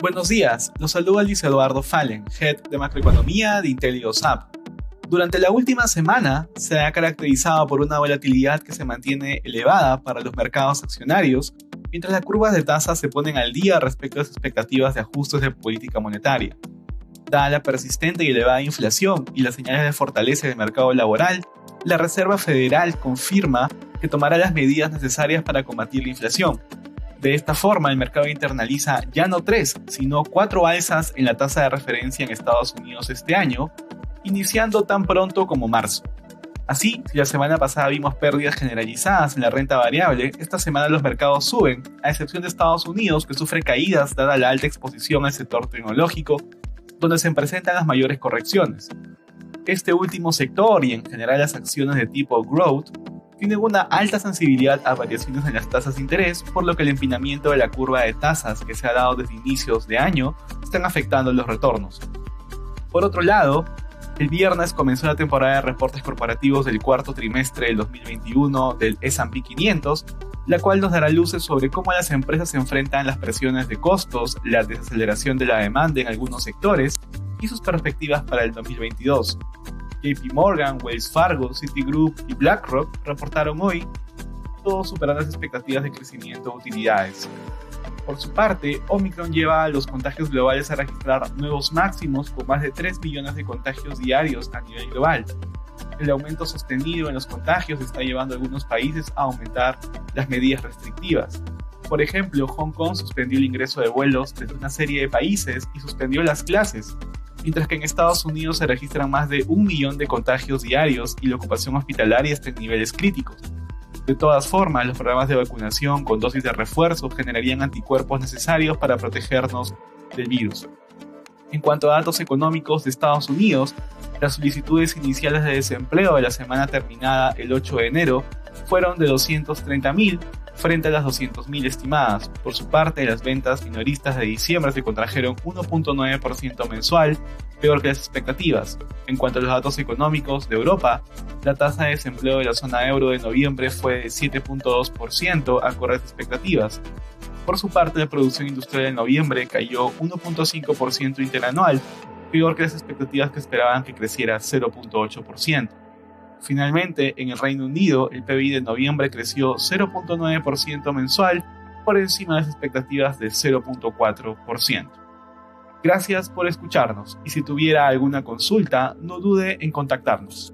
Buenos días, los saluda Luis Eduardo Fallen, Head de Macroeconomía de IntelioSAP. Durante la última semana se ha caracterizado por una volatilidad que se mantiene elevada para los mercados accionarios, mientras las curvas de tasas se ponen al día respecto a las expectativas de ajustes de política monetaria. Dada la persistente y elevada inflación y las señales de fortaleza del mercado laboral, la Reserva Federal confirma que tomará las medidas necesarias para combatir la inflación. De esta forma, el mercado internaliza ya no tres, sino cuatro alzas en la tasa de referencia en Estados Unidos este año, iniciando tan pronto como marzo. Así, si la semana pasada vimos pérdidas generalizadas en la renta variable, esta semana los mercados suben, a excepción de Estados Unidos, que sufre caídas dada la alta exposición al sector tecnológico, donde se presentan las mayores correcciones. Este último sector y en general las acciones de tipo growth tienen una alta sensibilidad a variaciones en las tasas de interés, por lo que el empinamiento de la curva de tasas que se ha dado desde inicios de año están afectando los retornos. Por otro lado, el viernes comenzó la temporada de reportes corporativos del cuarto trimestre del 2021 del S&P 500, la cual nos dará luces sobre cómo las empresas se enfrentan las presiones de costos, la desaceleración de la demanda en algunos sectores y sus perspectivas para el 2022. JP Morgan, Wells Fargo, Citigroup y BlackRock reportaron hoy, todos superando las expectativas de crecimiento de utilidades. Por su parte, Omicron lleva a los contagios globales a registrar nuevos máximos con más de 3 millones de contagios diarios a nivel global. El aumento sostenido en los contagios está llevando a algunos países a aumentar las medidas restrictivas. Por ejemplo, Hong Kong suspendió el ingreso de vuelos desde una serie de países y suspendió las clases, mientras que en Estados Unidos se registran más de un millón de contagios diarios y la ocupación hospitalaria está en niveles críticos. De todas formas, los programas de vacunación con dosis de refuerzo generarían anticuerpos necesarios para protegernos del virus. En cuanto a datos económicos de Estados Unidos, las solicitudes iniciales de desempleo de la semana terminada el 8 de enero fueron de 230.000 frente a las 200.000 estimadas. Por su parte, las ventas minoristas de diciembre se contrajeron 1.9% mensual, peor que las expectativas. En cuanto a los datos económicos de Europa, la tasa de desempleo de la zona euro de noviembre fue de 7.2%, acorde a las expectativas. Por su parte, la producción industrial de noviembre cayó 1.5% interanual, peor que las expectativas que esperaban que creciera 0.8%. Finalmente, en el Reino Unido, el PIB de noviembre creció 0.9% mensual, por encima de las expectativas de 0.4%. Gracias por escucharnos y si tuviera alguna consulta, no dude en contactarnos.